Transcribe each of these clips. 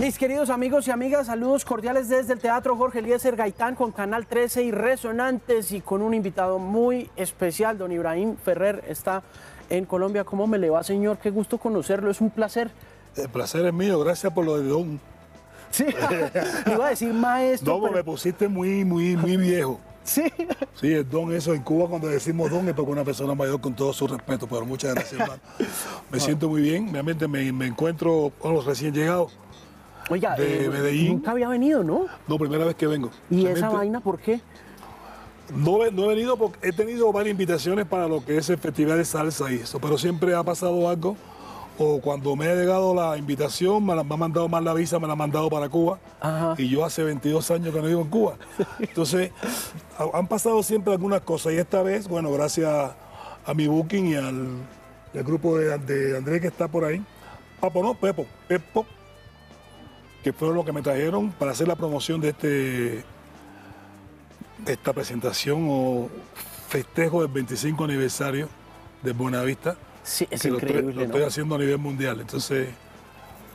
Mis queridos amigos y amigas, saludos cordiales desde el Teatro Jorge Eliezer Gaitán con Canal 13 y Resonantes y con un invitado muy especial, don Ibrahim Ferrer, está en Colombia. ¿Cómo me le va, señor? Qué gusto conocerlo, es un placer. El placer es mío, gracias por lo de Don. Sí, iba a decir maestro. No, pero... me pusiste muy, muy, muy viejo. Sí. Sí, el don, eso en Cuba cuando decimos don es porque una persona mayor con todo su respeto, pero muchas gracias, hermano. Me siento muy bien, realmente me, me encuentro con los recién llegados Oiga, de eh, Medellín. nunca había venido, ¿no? No, primera vez que vengo. ¿Y Realmente, esa vaina por qué? No, he- no he venido porque he tenido varias invitaciones para lo que es el festival de salsa y eso, pero siempre ha pasado algo. O cuando me ha llegado la invitación, me, la, me ha mandado más la visa, me la han mandado para Cuba. Ajá. Y yo hace 22 años que no vivo en Cuba. Entonces, ha- han pasado siempre algunas cosas. Y esta vez, bueno, gracias a mi booking y al, al grupo de, de Andrés que está por ahí. Papo, no, Pepo, Pepo, que fueron los que me trajeron para hacer la promoción de este de esta presentación o festejo del 25 aniversario de Buenavista. Sí, es que lo estoy- increíble, lo ¿no? estoy haciendo a nivel mundial. Entonces,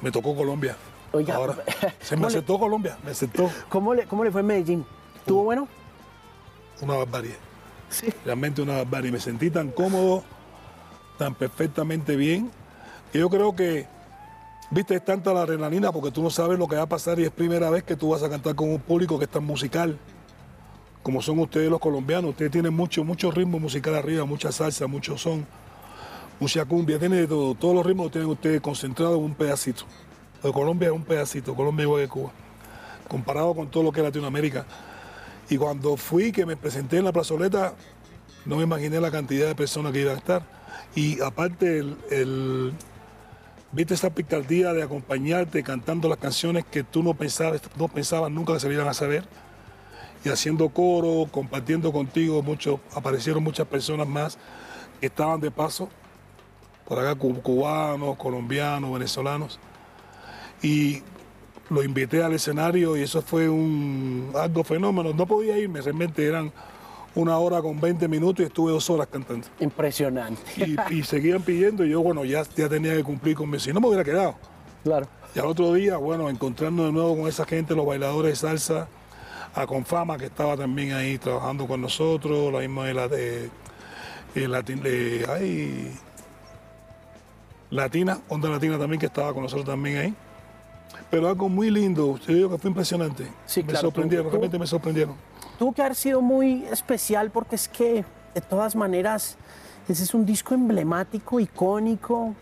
me tocó Colombia. Oiga, Ahora, se me ¿cómo le- aceptó Colombia, me aceptó ¿Cómo le, ¿Cómo le fue en Medellín? ¿Estuvo bueno? una barbarie. Sí. realmente una barbarie. Me sentí tan cómodo, tan perfectamente bien, que yo creo que, viste, es tanta la adrenalina porque tú no sabes lo que va a pasar y es primera vez que tú vas a cantar con un público que es tan musical, como son ustedes los colombianos. Ustedes tienen mucho, mucho ritmo musical arriba, mucha salsa, mucho son, mucha cumbia, tiene de todo. Todos los ritmos los tienen ustedes concentrados en un pedacito. Pero Colombia es un pedacito, Colombia igual que Cuba, comparado con todo lo que es Latinoamérica. Y cuando fui, que me presenté en la plazoleta, no me imaginé la cantidad de personas que iban a estar. Y aparte, el- viste esa picardía de acompañarte cantando las canciones que tú no pensabas, no pensabas nunca que se iban a saber. Y haciendo coro, compartiendo contigo, mucho, aparecieron muchas personas más que estaban de paso, por acá cu- cubanos, colombianos, venezolanos. Y lo invité al escenario y eso fue un algo fenómeno. No podía irme, realmente eran una hora con 20 minutos y estuve dos horas cantando. Impresionante. Y, y seguían pidiendo y yo, bueno, ya, ya tenía que cumplir con mi... Si no me hubiera quedado. Claro. Y al otro día, bueno, encontrarnos de nuevo con esa gente, los bailadores de salsa, a Confama, que estaba también ahí trabajando con nosotros, la misma de la de, de Latin- de- ay, Latina, Onda Latina también, que estaba con nosotros también ahí. Pero algo muy lindo, yo digo que fue impresionante. Sí, me claro, sorprendieron, tú- realmente me sorprendieron. Tuvo que haber sido muy especial porque es que, de todas maneras, ese es un disco emblemático, icónico,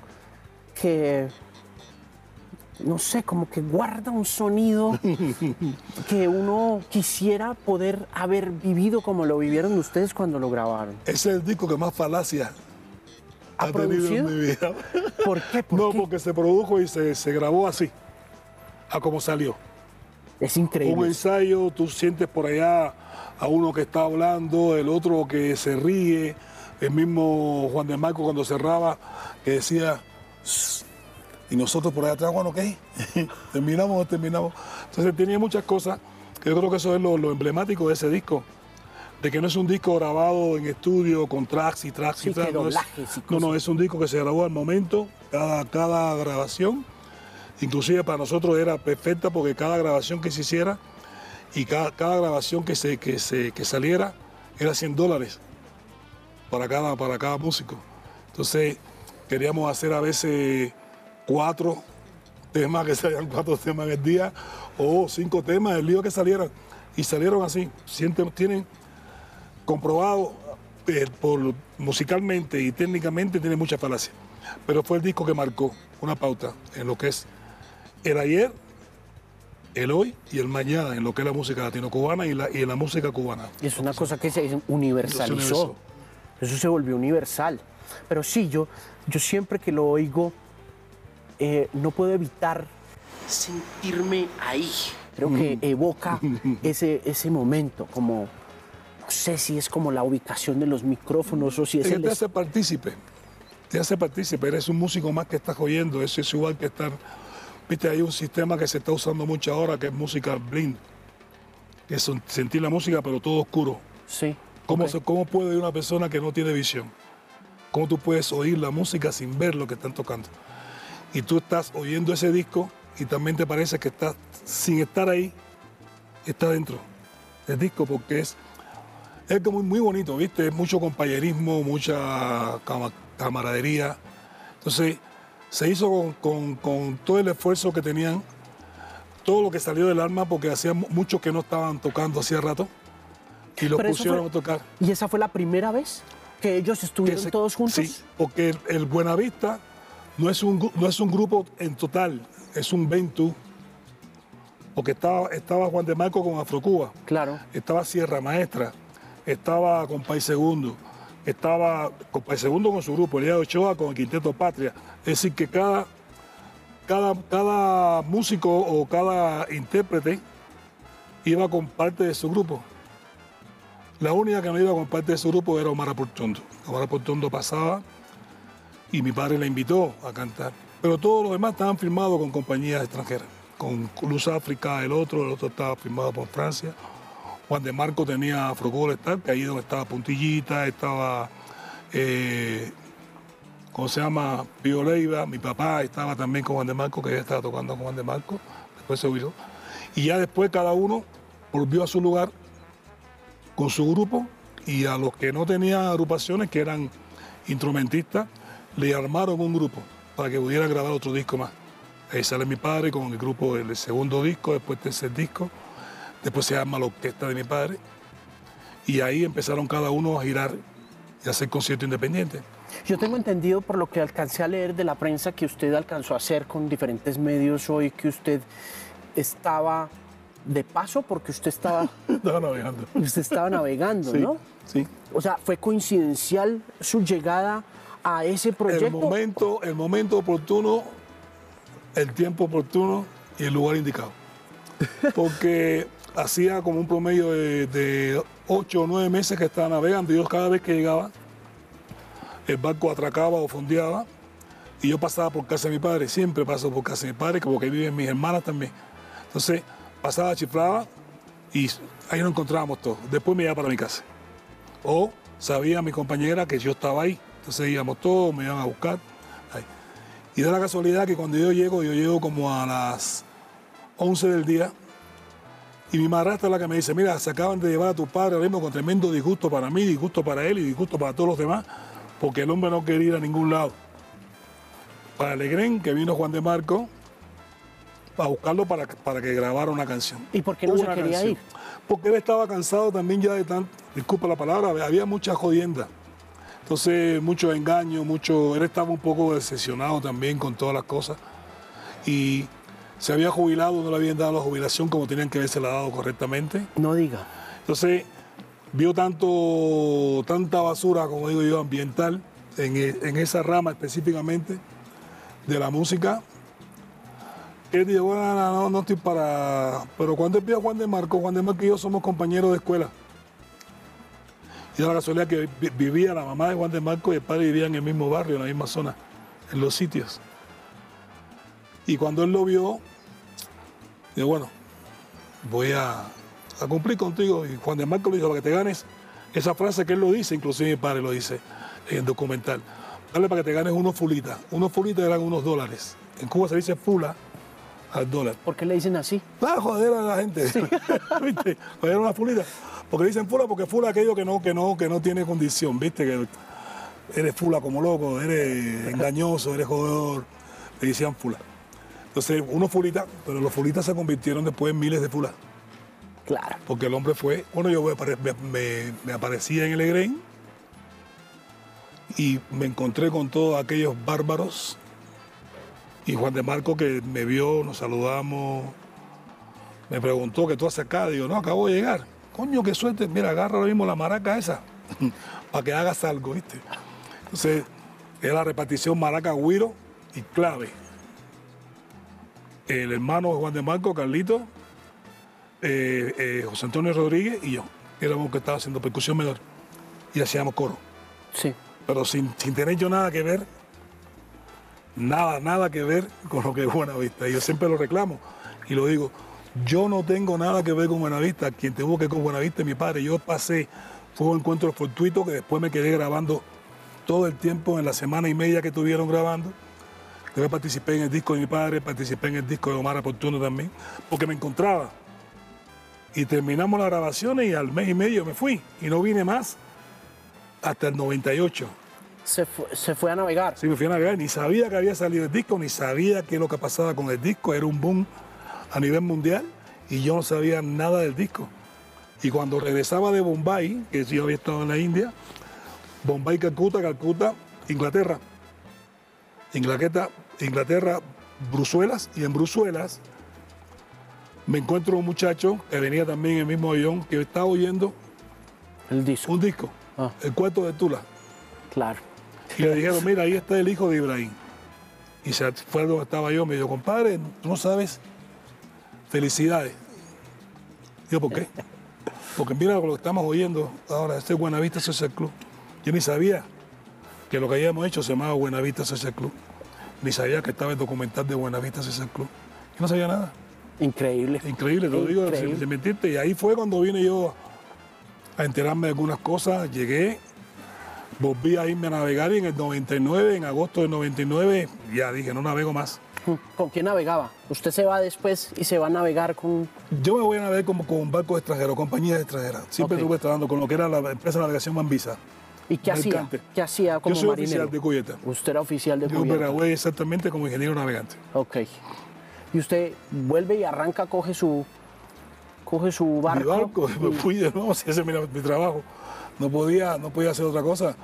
que, no sé, como que guarda un sonido que uno quisiera poder haber vivido como lo vivieron ustedes cuando lo grabaron. Ese es el disco que más falacia ¿Ha ha, tenido producido? en mi vida. ¿Por qué? ¿Por no, qué? porque se produjo y se, se grabó así, a como salió. Es Un increíble. ensayo, tú sientes por allá a uno que está hablando, el otro que se ríe, el mismo Juan de Marco cuando cerraba, que decía, y nosotros por allá atrás, bueno, ¿qué? terminamos terminamos. Entonces tenía muchas cosas, que yo creo que eso es lo, lo emblemático de ese disco, de que no es un disco grabado en estudio con tracks y tracks Sí, y tracks. no, es, no, no, es un disco que se grabó al momento, cada, cada grabación. Inclusive para nosotros era perfecta porque cada grabación que se hiciera y cada, cada grabación que, se, que, se, que saliera era 100 dólares para cada, para cada músico. Entonces queríamos hacer a veces cuatro temas, que salían cuatro temas en el día, o cinco temas, el lío que salieran. Y salieron así. Tienen comprobado eh, por, musicalmente y técnicamente, tiene mucha falacia. Pero fue el disco que marcó una pauta en lo que es el ayer, el hoy y el mañana, en lo que es la música latino-cubana y, la, y en la música cubana. Es una cosa que se universalizó. Eso se volvió universal. Pero sí, yo, yo siempre que lo oigo, eh, no puedo evitar sentirme ahí. Creo que evoca ese, ese momento, como, no sé si es como la ubicación de los micrófonos o si es Es que el... te hace partícipe, te hace partícipe, eres un músico más que estás oyendo, eso es igual que estar, viste, hay un sistema que se está usando mucho ahora que es música blind, que es sentir la música pero todo oscuro. Sí. ¿Cómo, se- ¿Cómo puede una persona que no tiene visión? ¿Cómo tú puedes oír la música sin ver lo que están tocando? Y tú estás oyendo ese disco y también te parece que estás, sin estar ahí, está dentro del disco porque es, es como muy bonito, ¿viste? Es mucho compañerismo, mucha camaradería. Entonces, se hizo con, todo el esfuerzo que tenían, todo lo que salió del alma, porque hacía muchos que no estaban tocando hacía rato, y los pusieron a tocar. ¿Y esa fue la primera vez que ellos estuvieron todos juntos? Sí, porque el, Buenavista no es, un, no es un grupo en total, es un Ventu, porque estaba, estaba Juan de Marco con Afrocuba, claro. estaba Sierra Maestra, estaba con País Segundo, estaba con País Segundo con su grupo, Elías Ochoa con el Quinteto Patria, es decir, que cada, cada, cada músico o cada intérprete iba con parte de su grupo. La única que no iba con parte de su grupo era Omar Portondo. Omar Portondo pasaba y mi padre la invitó a cantar. Pero todos los demás estaban firmados con compañías extranjeras. Con Luz África, el otro, el otro estaba firmado por Francia. Juan de Marco tenía Afrogol que ahí donde estaba Puntillita, estaba eh, ¿cómo se llama? Pío Leiva, mi papá estaba también con Juan de Marco, que ya estaba tocando con Juan de Marco, después se olvidó. Y ya después cada uno volvió a su lugar con su grupo y a los que no tenían agrupaciones, que eran instrumentistas, le armaron un grupo para que pudieran grabar otro disco más. Ahí sale mi padre con el grupo del segundo disco, después tercer disco, después se llama la orquesta de mi padre, y ahí empezaron cada uno a girar y a hacer conciertos independientes. Yo tengo entendido por lo que alcancé a leer de la prensa que usted alcanzó a hacer con diferentes medios hoy, que usted estaba de paso porque usted estaba... estaba navegando. Usted estaba navegando, ¿no? Sí. O sea, ¿fue coincidencial su llegada a ese proyecto? El momento, el momento oportuno, el tiempo oportuno y el lugar indicado. Porque hacía como un promedio de, de ocho o nueve meses que estaba navegando y yo cada vez que llegaba el barco atracaba o fondeaba y yo pasaba por casa de mi padre, siempre paso por casa de mi padre, porque viven mis hermanas también. Entonces pasaba, chiflaba y ahí nos encontrábamos todos. Después me iba para mi casa. O sabía mi compañera que yo estaba ahí, entonces íbamos todos, me iban a buscar. Y da la casualidad que cuando yo llego, yo llego como a las 11 del día y mi madrastra es la que me dice, mira, se acaban de llevar a tu padre ahora mismo con tremendo disgusto para mí, disgusto para él y disgusto para todos los demás porque el hombre no quería ir a ningún lado. Para Alegren, que vino Juan de Marco a buscarlo para, para que grabara una canción. ¿Y por qué no se quería ir? Porque él estaba cansado también ya de tanto, disculpa la palabra, había mucha jodienda. Entonces, mucho engaño, mucho. Él estaba un poco decepcionado también con todas las cosas. Y se había jubilado, no le habían dado la jubilación como tenían que haberse la dado correctamente. No diga. Entonces, vio tanto, tanta basura, como digo yo, ambiental, en, esa rama específicamente de la música, él dijo, bueno, no, no estoy para... Pero cuando vio a Juan de Marco, Juan de Marco y yo somos compañeros de escuela. Y era la casualidad que vivía la mamá de Juan de Marco y el padre vivía en el mismo barrio, en la misma zona, en los sitios. Y cuando él lo vio, dijo, bueno, voy a, a cumplir contigo. Y Juan de Marco le dijo, para que te ganes esa frase que él lo dice, inclusive mi padre lo dice en el documental. Dale para que te ganes unos fulitas. Unos fulitas eran unos dólares. En Cuba se dice fula al dólar. ¿Por qué le dicen así? Para joder a la gente. ¿Viste? Joder una fulita. Porque dicen fula porque fula aquello que no, que no, que no tiene condición, ¿viste? Que eres fula como loco, eres engañoso, eres jodedor. Le decían fula. Entonces, unos fulitas, pero los fulitas se convirtieron después en miles de fulas. Claro. Porque el hombre fue, bueno, yo me, aparecía en el Egren y me encontré con todos aquellos bárbaros. Y Juan de Marco que me vio, nos saludamos, me preguntó que tú haces acá. Digo, no, acabo de llegar. Coño, qué suerte. Mira, agarra ahora mismo la maraca esa para que hagas algo, ¿viste? Entonces, era la repartición maraca, guiro y clave. El hermano Juan de Marco, Carlito, eh, eh, José Antonio Rodríguez y yo, éramos que estaba haciendo percusión menor y hacíamos coro. Sí. Pero sin, tener yo nada que ver, nada, nada que ver con lo que es Buenavista. Y yo siempre lo reclamo y lo digo, yo no tengo nada que ver con Buenavista, quien tuvo que ver con Buenavista es mi padre. Yo pasé, fue un encuentro fortuito que después me quedé grabando todo el tiempo en la semana y media que estuvieron grabando, Después participé en el disco de mi padre, participé en el disco de Omar Oportuno también, porque me encontraba. Y terminamos las grabaciones y al mes y medio me fui. Y no vine más hasta el 98. Se fue, se fue a navegar. Sí, me fui a navegar. Ni sabía que había salido el disco, ni sabía qué es lo que pasaba con el disco. Era un boom a nivel mundial y yo no sabía nada del disco. Y cuando regresaba de Bombay, que yo había estado en la India, Bombay, Calcuta, Calcuta, Inglaterra. Inglaterra, Inglaterra, Bruselas, y en Bruselas me encuentro un muchacho que venía también en el mismo avión que estaba oyendo El disco. un disco, Ah. El cuarto de Tula. Claro. Y le dijeron, mira, ahí está el hijo de Ibrahim. Y se fue donde estaba yo, me dijo, compadre, tú no sabes, felicidades. Digo, ¿por qué? Porque mira lo que estamos oyendo ahora, este Buenavista Social Club. Yo ni sabía que lo que habíamos hecho se llamaba Buenavista Social Club. Ni sabía que estaba el documental de Buenavista Social Club. Yo no sabía nada. Increíble. Increíble, te lo digo Increíble. sin, mentirte. Y ahí fue cuando vine yo a enterarme de algunas cosas. Llegué, volví a irme a navegar y en el 99, en agosto del 99, ya dije, no navego más. ¿Con quién navegaba? Usted se va después y se va a navegar con... Yo me voy a navegar como con un barco extranjero, compañías extranjeras. Siempre estuve trabajando con lo que era la empresa de navegación Bambisa. ¿Y qué hacía? ¿Qué hacía como Yo soy marinero? oficial de cubierta. Usted era oficial de Yo cubierta. operaba exactamente como ingeniero navegante. Ok. Y usted vuelve y arranca, coge su, coge su barco. Mi barco, me fui de nuevo, ese era mi trabajo. No podía, no podía hacer otra cosa.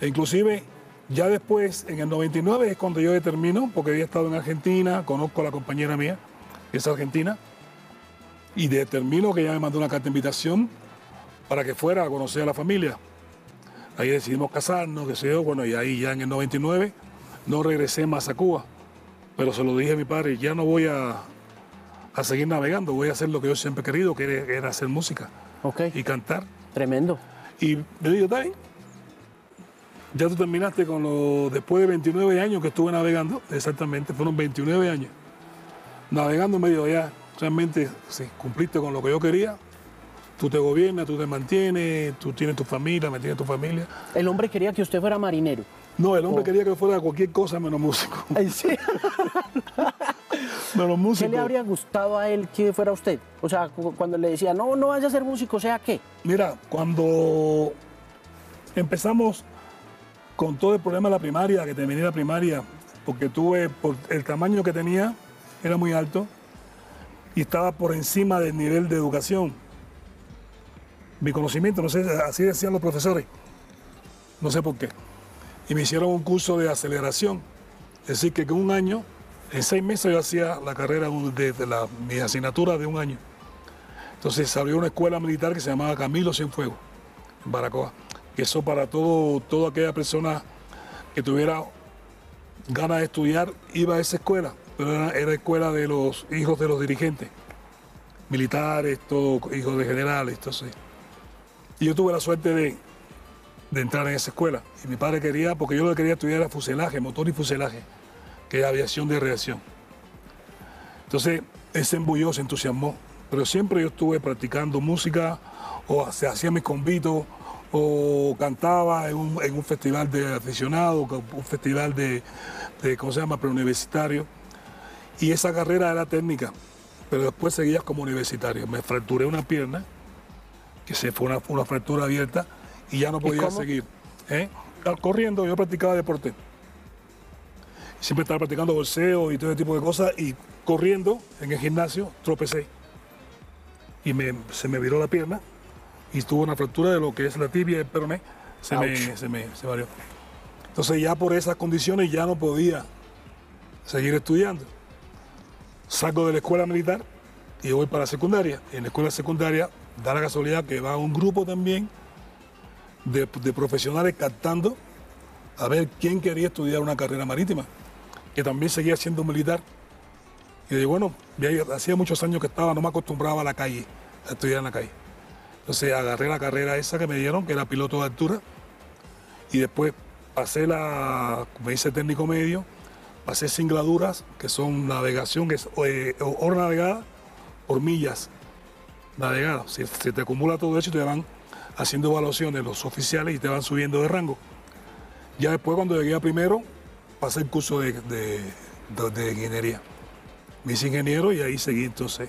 E inclusive, ya después, en el 99 es cuando yo determino, porque había estado en Argentina, conozco a la compañera mía, que es argentina, y determino que ella me mandó una carta de invitación para que fuera a conocer a la familia. Ahí decidimos casarnos, que sé yo, bueno, y ahí ya en el 99 no regresé más a Cuba. Pero se lo dije a mi padre, ya no voy a, a seguir navegando, voy a hacer lo que yo siempre he querido, que era, era hacer música y cantar. Tremendo. Y dijo, está bien. Ya tú terminaste con lo, después de 29 años que estuve navegando, exactamente, fueron 29 años. Navegando me dijo, ya, realmente, sí, cumpliste con lo que yo quería. Tú te gobiernas, tú te mantienes, tú tienes tu familia, me tienes tu familia. El hombre quería que usted fuera marinero. No, el hombre Oh. quería que fuera cualquier cosa menos músico. Sí. Menos ¿Qué músico. le habría gustado a él que fuera usted? O sea, cu- cuando le decía, no, no vaya a ser músico, sea qué. Mira, cuando empezamos con todo el problema de la primaria, que terminé la primaria, porque tuve, por el tamaño que tenía, era muy alto y estaba por encima del nivel de educación. Mi conocimiento, no sé, así decían los profesores, no sé por qué. Y me hicieron un curso de aceleración, es decir, que en un año, en seis meses yo hacía la carrera de, de la, mi asignatura de un año. Entonces se abrió una escuela militar que se llamaba Camilo Cienfuegos, en Baracoa. Que eso para todo, toda aquella persona que tuviera ganas de estudiar iba a esa escuela, pero era, era escuela de los hijos de los dirigentes, militares, todos hijos de generales, entonces. Y yo tuve la suerte de, de entrar en esa escuela. Y mi padre quería, porque yo lo que quería estudiar era fuselaje, motor y fuselaje, que es aviación de reacción. Entonces, él se embulló, se entusiasmó. Pero siempre yo estuve practicando música, o se hacía mis convitos, o cantaba en un, en un festival de aficionados, un festival de, de, ¿cómo se llama?, preuniversitario. Y esa carrera era técnica, pero después seguía como universitario. Me fracturé una pierna, que se fue una, una fractura abierta, y ya no podía seguir. ¿eh? Corriendo, yo practicaba deporte siempre estaba practicando boxeo y todo ese tipo de cosas y corriendo en el gimnasio tropecé y me- se me viró la pierna y tuvo una fractura de lo que es la tibia y el peroné, se me, se me se me abrió. Entonces ya por esas condiciones ya no podía seguir estudiando. Salgo de la escuela militar y voy para la secundaria. En la escuela secundaria da la casualidad que va un grupo también de, profesionales captando a ver quién quería estudiar una carrera marítima, que también seguía siendo militar. Y digo, bueno, hacía muchos años que estaba, no me acostumbraba a la calle, a estudiar en la calle. Entonces agarré la carrera esa que me dieron, que era piloto de altura, y después pasé la, como dice técnico medio, pasé singladuras, que son navegación, que es eh, navegada por millas navegadas. Se te acumula todo eso te van haciendo evaluaciones los oficiales y te van subiendo de rango. Ya después cuando llegué a primero, pasé el curso de, de, de- de ingeniería. Me hice ingeniero y ahí seguí entonces.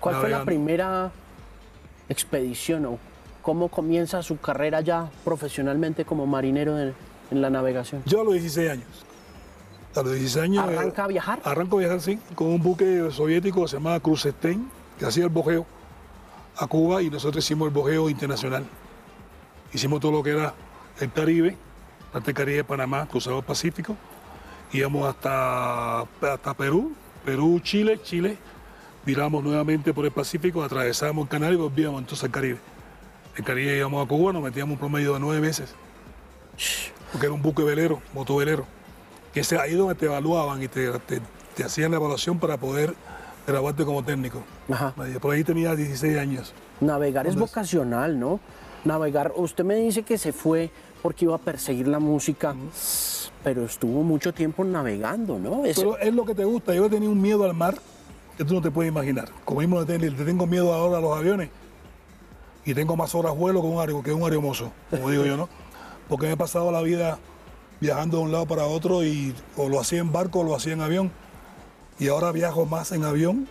¿Cuál fue la primera expedición o cómo comienza su carrera ya profesionalmente como marinero en, en la navegación? Yo a los 16 años. A los 16 años. eh, ¿Arranca a viajar? Arranco a viajar, sí, con un buque soviético que se llamaba Cruz Stein, que hacía el bojeo a Cuba y nosotros hicimos el bojeo internacional. Hicimos todo lo que era el Caribe, parte del Caribe de Panamá, cruzado el Pacífico. Íbamos hasta, hasta Perú, Perú, Chile, Chile. Viramos nuevamente por el Pacífico, atravesamos el canal y volvíamos entonces al Caribe. El Caribe íbamos a Cuba, nos metíamos un promedio de nueve meses porque era un buque velero, motovelero, que es ahí donde te evaluaban y te hacían la evaluación para poder graduarte como técnico. Ajá. Por ahí tenía 16 años. Navegar es vocacional, ¿no? Navegar, usted me dice que se fue porque iba a perseguir la música, pero estuvo mucho tiempo navegando, ¿no? Es- Pero es lo que te gusta. Yo tenía un miedo al mar que tú no te puedes imaginar. Como mismo le tengo miedo ahora a los aviones y tengo más horas vuelo que un, ario, que un aeromozo, como digo yo, ¿no? Porque me he pasado la vida viajando de un lado para otro y o lo hacía en barco o lo hacía en avión. Y ahora viajo más en avión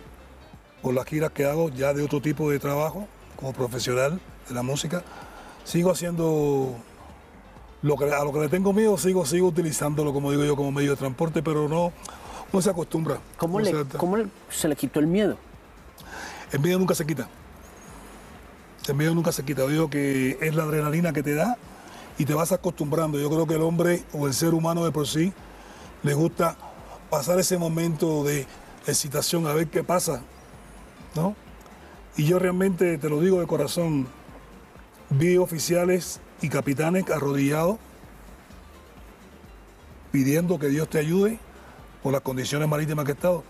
por las giras que hago ya de otro tipo de trabajo, como profesional de la música. Sigo haciendo lo que, a lo que le tengo miedo, sigo, sigo utilizándolo, como digo yo, como medio de transporte, pero no, no se acostumbra. ¿Cómo, No le, se cómo le- se le quitó el miedo? El miedo nunca se quita. El miedo nunca se quita. Yo digo que es la adrenalina que te da y te vas acostumbrando. Yo creo que el hombre o el ser humano de por sí le gusta pasar ese momento de excitación a ver qué pasa, ¿no? Y yo realmente, te lo digo de corazón, vi oficiales y capitanes arrodillados pidiendo que Dios te ayude por las condiciones marítimas que he estado.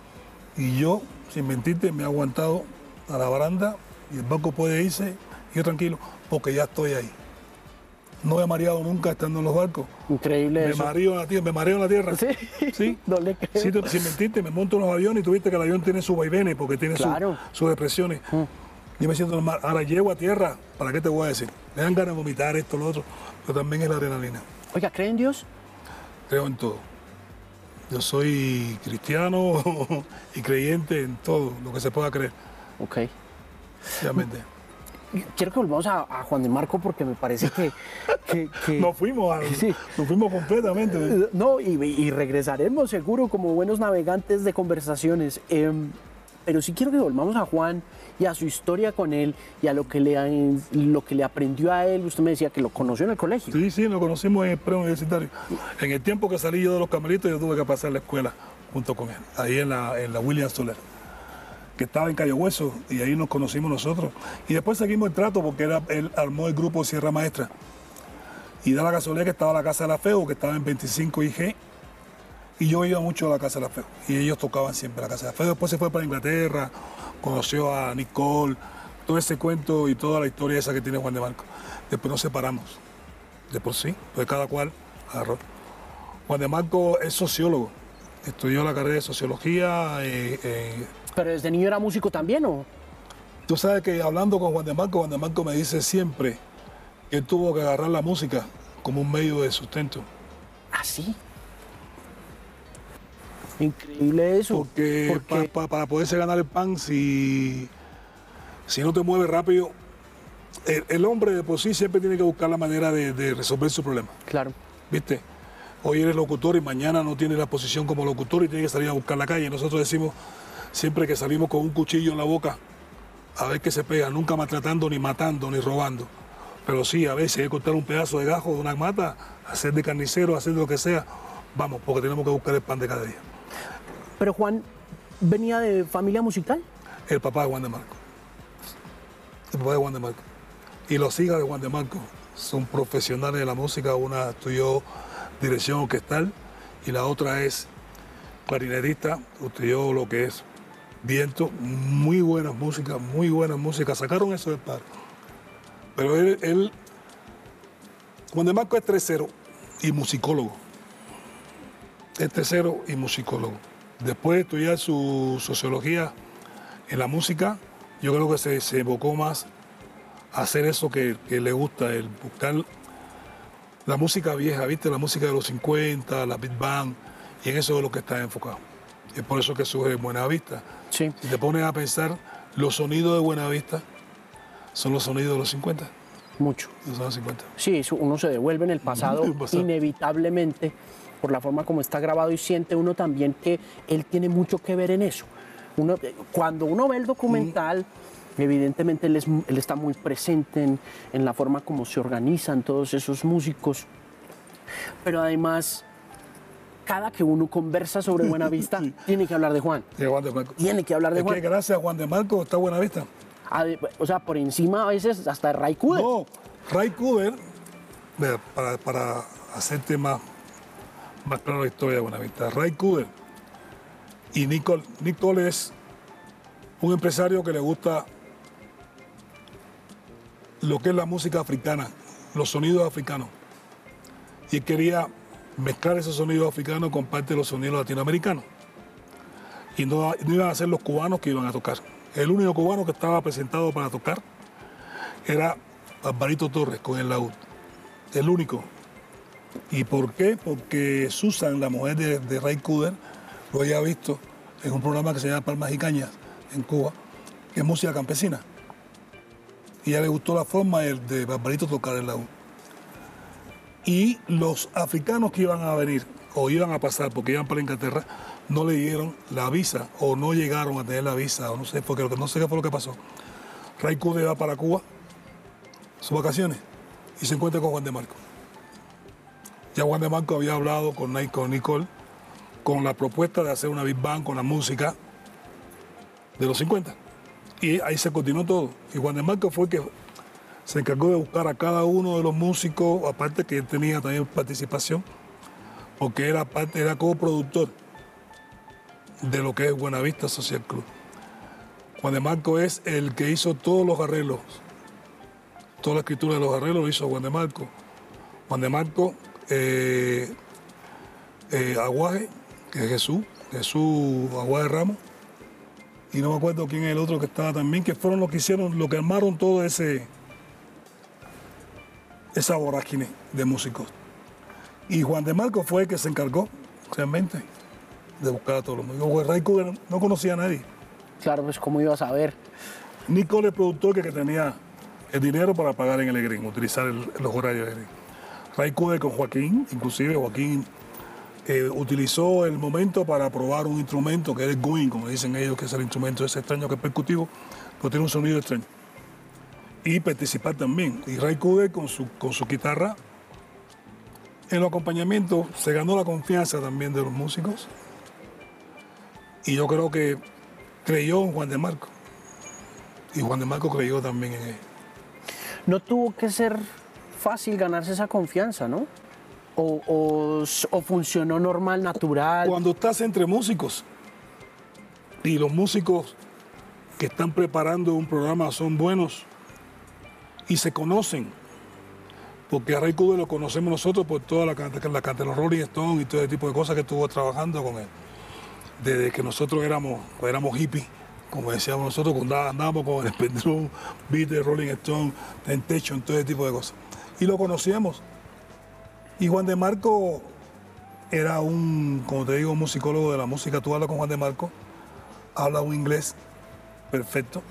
Y yo, sin mentirte, me he aguantado a la baranda y el barco puede irse, y yo tranquilo, porque ya estoy ahí. No he mareado nunca estando en los barcos. Increíble Me eso. mareo en la tierra, me mareo en la tierra. Sí, Sí. no le creo. Sí, te- sin mentirte, me monto en los aviones y tú viste que el avión tiene sus vaivenes porque tiene su- sus depresiones. Yo me siento normal. Ahora llego a tierra, ¿para qué te voy a decir? Me dan ganas de vomitar esto, lo otro, pero también es la adrenalina. Oiga, ¿cree en Dios? Creo en todo. Yo soy cristiano y creyente en todo lo que se pueda creer, Ok. realmente. Quiero que volvamos a, a Juan de Marco porque me parece que... que- que- Nos fuimos, a- Sí. nos fuimos completamente. No, y, y regresaremos seguro como buenos navegantes de conversaciones. Em, pero sí quiero que volvamos a Juan y a su historia con él y a lo que le, lo que le aprendió a él. Usted me decía que lo conoció en el colegio. Sí, sí, nos conocimos en el preuniversitario. En el tiempo que salí yo de los camaritos, yo tuve que pasar la escuela junto con él, ahí en la, en la William Soler, que estaba en Cayo Hueso, y ahí nos conocimos nosotros. Y después seguimos el trato porque era, él armó el grupo Sierra Maestra. Y da la casualidad que estaba la Casa de la Feo, que estaba en 25 IG, y yo iba mucho a la Casa de la Feo. Y ellos tocaban siempre la Casa de la Feo. Después se fue para Inglaterra, conoció a Nicole, todo ese cuento y toda la historia esa que tiene Juan de Marco. Después nos separamos de por sí, pues cada cual agarró. Juan de Marco es sociólogo, estudió la carrera de sociología. eh, eh, Pero desde niño era músico también, ¿o? tú sabes que hablando con Juan de Marco, Juan de Marco me dice siempre que él tuvo que agarrar la música como un medio de sustento. Así. Increíble eso. Porque, porque- pa- pa- para poderse ganar el pan, si, si no te mueves rápido, el, el hombre de por sí siempre tiene que buscar la manera de, de resolver su problema. Claro. ¿Viste? Hoy eres locutor y mañana no tienes la posición como locutor y tienes que salir a buscar la calle. Nosotros decimos siempre que salimos con un cuchillo en la boca a ver qué se pega, nunca maltratando, ni matando, ni robando. Pero sí, a veces hay que cortar un pedazo de gajo de una mata, hacer de carnicero, hacer de lo que sea. Vamos, porque tenemos que buscar el pan de cada día. Pero Juan venía de familia musical. El papá de Juan de Marco. El papá de Juan de Marco. Y los hijas de Juan de Marco son profesionales de la música. Una estudió dirección orquestal y la otra es clarinetista. Estudió lo que es viento. Muy buenas músicas, muy buenas músicas. Sacaron eso del padre. Pero él, él Juan de Marco es tercero y musicólogo. Es tercero y musicólogo. Después de estudiar su sociología en la música, yo creo que se, se evocó más a hacer eso que, que le gusta, el buscar la música vieja, ¿viste? La música de los 50, la Big Bang, y en eso es lo que está enfocado. Es por eso que surge Buenavista. Sí. Si te pones a pensar, los sonidos de Buenavista son los sonidos de los 50. Mucho. Los años 50. Sí, uno se devuelve en el pasado, El pasado. inevitablemente por la forma como está grabado y siente uno también que él tiene mucho que ver en eso. Uno, cuando uno ve el documental, evidentemente él, es- él está muy presente en, en la forma como se organizan todos esos músicos, pero además, cada que uno conversa sobre Buenavista, tiene que hablar de Juan, De Juan de Marco. tiene que hablar de Es que Juan. gracias a Juan de Marco está Buenavista. O sea, por encima a veces hasta Ray Kuder. No, Ray Cooder, para, para hacerte más, más claro la historia de Buenavista, Ray Cooder y Nicole, Nicole es un empresario que le gusta lo que es la música africana, los sonidos africanos. Y quería mezclar esos sonidos africanos con parte de los sonidos latinoamericanos. Y no, iban a ser los cubanos que iban a tocar. El único cubano que estaba presentado para tocar era Barbarito Torres con el laúd. El único. ¿Y por qué? Porque Susan, la mujer de, de Ray Cooder, lo había visto en un programa que se llama Palmas y Cañas en Cuba, que es música campesina. Y a ella le gustó la forma de, de Barbarito tocar el laúd. Y los africanos que iban a venir o iban a pasar porque iban para Inglaterra, no le dieron la visa o no llegaron a tener la visa o no sé, porque lo que no sé qué fue lo que pasó. Ray Cooder va para Cuba, sus vacaciones, y se encuentra con Juan de Marco. Ya Juan de Marco había hablado con, con Nicole con la propuesta de hacer una Big Bang con la música de los 50. Y ahí se continuó todo. Y Juan de Marco fue el que se encargó de buscar a cada uno de los músicos, aparte que él tenía también participación, porque era, parte, era coproductor de lo que es Buenavista Social Club. Juan de Marco es el que hizo todos los arreglos, toda la escritura de los arreglos lo hizo Juan de Marco. Juan de Marco, eh, eh, Aguaje, que es Jesús, Jesús Aguaje Ramos, y no me acuerdo quién es el otro que estaba también, que fueron los que hicieron, los que armaron todo ese, esa vorágine de músicos. Y Juan de Marco fue el que se encargó realmente de buscar a todos los músicos. Cooder no conocía a nadie. Claro, pues cómo ibas a ver. Nicole, el productor que, que tenía el dinero para pagar en el Green, utilizar el- los horarios de Green. Ray Cooder con Joaquín, inclusive Joaquín eh, utilizó el momento para probar un instrumento que es el Gwin, como dicen ellos, que es el instrumento ese extraño que es percutivo, pero tiene un sonido extraño. Y participar también. Y Ray Cooder con su, con su guitarra, en los acompañamientos, se ganó la confianza también de los músicos. Y yo creo que creyó en Juan de Marco. Y Juan de Marco creyó también en él. No tuvo que ser fácil ganarse esa confianza, ¿no? O, o s- o funcionó normal, natural. Cuando estás entre músicos y los músicos que están preparando un programa son buenos y se conocen, porque a Ray Cooder lo conocemos nosotros por toda la la canta de los Rolling Stones y todo ese tipo de cosas que estuvo trabajando con él. Desde que nosotros éramos, éramos hippies, como decíamos nosotros, cuando andábamos con el Pendulum, Beatles, Rolling Stone, Temptation, todo ese tipo de cosas. Y lo conocíamos. Y Juan de Marco era un, como te digo, un musicólogo de la música. Tú hablas con Juan de Marco, habla un inglés perfecto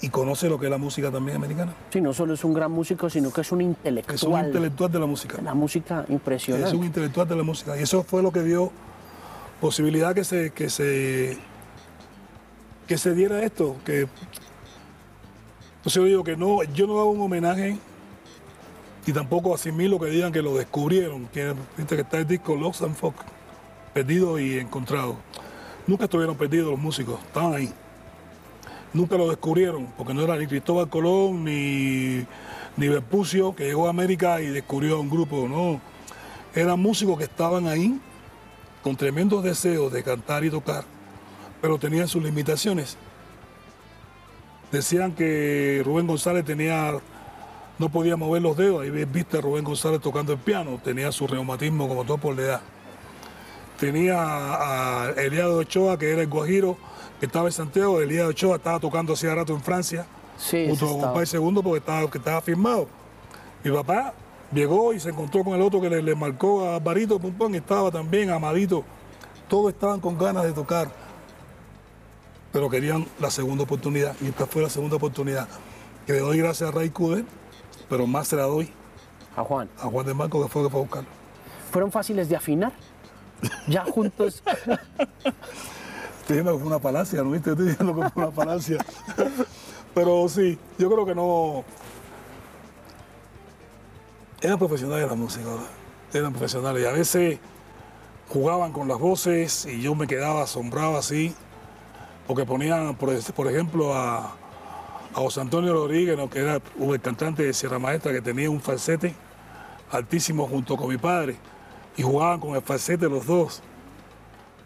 y conoce lo que es la música también americana. Sí, no solo es un gran músico, sino que es un intelectual. Es un intelectual de la música. La música impresionante. Es un intelectual de la música. Y eso fue lo que dio posibilidad que se, que se, que se diera esto. Que, entonces yo digo que no, yo no hago un homenaje y tampoco asimilo que digan que lo descubrieron. Que, viste que está el disco Lost and Folk, perdido y encontrado. Nunca estuvieron perdidos los músicos, estaban ahí. Nunca lo descubrieron, porque no era ni Cristóbal Colón ni, ni Vespucio, que llegó a América y descubrió un grupo, no. Eran músicos que estaban ahí con tremendos deseos de cantar y tocar, pero tenían sus limitaciones. Decían que Rubén González tenía, no podía mover los dedos, ahí viste a Rubén González tocando el piano, tenía su reumatismo como todo por la edad. Tenía a Eliado Ochoa, que era el guajiro, estaba en Santiago, Eliado Ochoa estaba tocando hacía rato en Francia, Sí, junto con. Juan Segundo porque estaba, que estaba firmado. Mi papá llegó y se encontró con el otro que le, le marcó a Barito, pum, pum, y estaba también Amadito. Todos estaban con ganas de tocar, pero querían la segunda oportunidad. Y esta fue la segunda oportunidad. Que le doy gracias a Ray Cuder, pero más se la doy A Juan. a Juan de Marco, que fue que fue a buscarlo. ¿Fueron fáciles de afinar? Ya juntos. Estoy diciendo que fue una palacia, ¿no viste? Estoy diciendo que fue una palacia. Pero sí, yo creo que no. Eran profesionales la música, eran profesionales. Y a veces jugaban con las voces y yo me quedaba asombrado así, porque ponían, por, ejemplo, a, José Antonio Rodríguez, que era el cantante de Sierra Maestra, que tenía un falsete altísimo junto con mi padre, y jugaban con el falsete los dos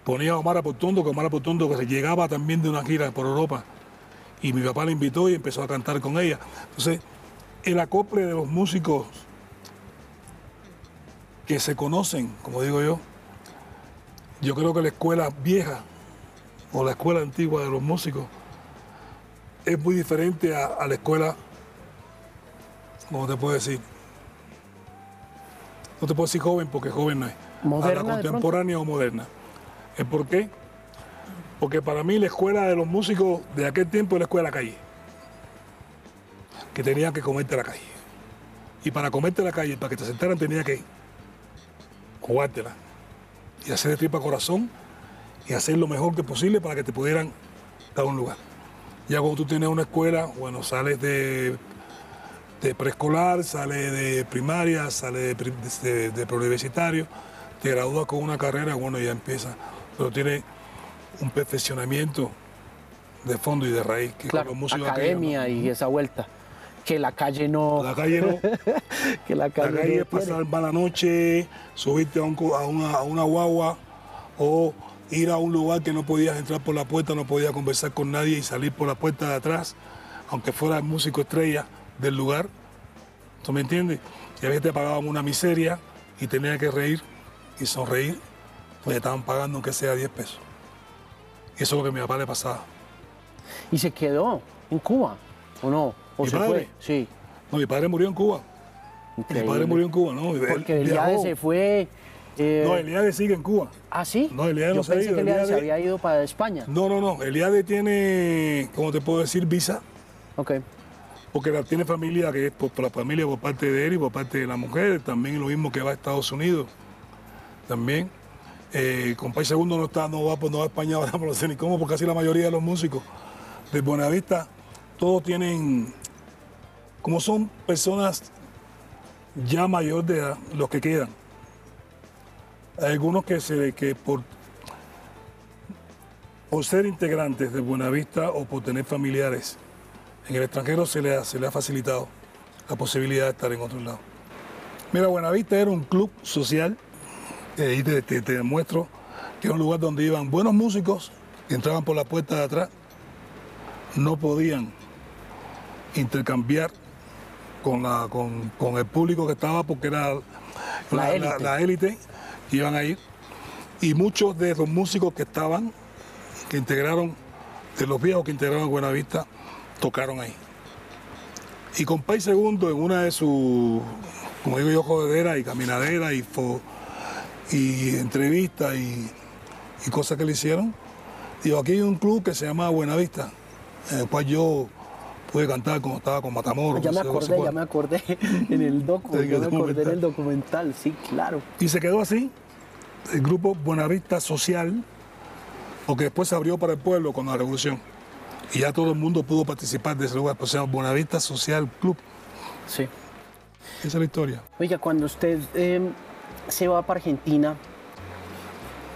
ponía a Omar Apotondo, que Omar Apotondo que se llegaba también de una gira por Europa. Y mi papá la invitó y empezó a cantar con ella. Entonces, el acople de los músicos que se conocen, como digo yo, yo creo que la escuela vieja o la escuela antigua de los músicos es muy diferente a, a la escuela, ¿cómo te puedo decir? No te puedo decir joven porque joven no es. Moderna, a la contemporánea o moderna. ¿El por qué? Porque para mí la escuela de los músicos de aquel tiempo es la escuela de la calle. Que tenía que comerte la calle. Y para comerte la calle, para que te sentaran, tenía que jugártela. Y hacer de tripa corazón y hacer lo mejor que posible para que te pudieran dar un lugar. Ya cuando tú tienes una escuela, bueno, sales de, preescolar, sales de primaria, sales de, de, de preuniversitario, te gradúas con una carrera, bueno, ya empieza. Pero tiene un perfeccionamiento de fondo y de raíz. Que Claro, aquellos, academia y esa vuelta. Que la calle no. ¿no? La calle no. que la La calle, calle no es pasar mala noche, subirte a, un a una, a una guagua o ir a un lugar que no podías entrar por la puerta, no podías conversar con nadie y salir por la puerta de atrás, aunque fuera el músico estrella del lugar. ¿Tú me entiendes? Y a veces te pagaban una miseria y tenías que reír y sonreír, pues estaban pagando aunque sea 10 pesos. Y eso es lo que a mi papá le pasaba. Y se quedó en Cuba, ¿o no? ¿O ¿Mi se padre? fue? Sí. No, mi padre murió en Cuba. Mi padre murió en Cuba, ¿no? Porque Eliade se fue. eh, No, Eliade sigue en Cuba. ¿Ah, sí? No, Eliade Yo no se ha ido, que Eliade se había ido para España. No, no, no. Eliade tiene, ¿cómo te puedo decir? Visa. Ok. Porque la- tiene familia que es por, por la familia por parte de él y por parte de la mujer. También lo mismo que va a Estados Unidos. También. Eh, con País Segundo no está, no va, pues no va a España ahora, sé ni cómo, porque casi la mayoría de los músicos de Buenavista, todos tienen, como son personas ya mayor de edad, los que quedan. Hay algunos que se que por por ser integrantes de Buenavista o por tener familiares en el extranjero se le ha, se ha facilitado la posibilidad de estar en otro lado. Mira, Buenavista era un club social, ahí te, te- te demuestro que era un lugar donde iban buenos músicos que entraban por la puerta de atrás, no podían intercambiar con, la, con, con el público que estaba porque era La élite. que iban a ir. Y muchos de los músicos que estaban, que integraron, de los viejos que integraron Buenavista, tocaron ahí. Y con País Segundo, en una de sus, como digo yo, jodederas y caminaderas y, fo- y entrevistas y, y cosas que le hicieron, digo, aquí hay un club que se llama Buenavista, en el cual yo pude cantar cuando estaba con Matamoros. Ya me acordé, ya me acordé en el docu, me acordé en documental. el documental, sí, claro. Y se quedó así, el grupo Buenavista Social, porque después se abrió para el pueblo con la revolución. Y ya todo el mundo pudo participar de ese lugar, pues se llama Buenavista Social Club. Sí. Esa es la historia. Oiga, cuando usted eh, se va para Argentina,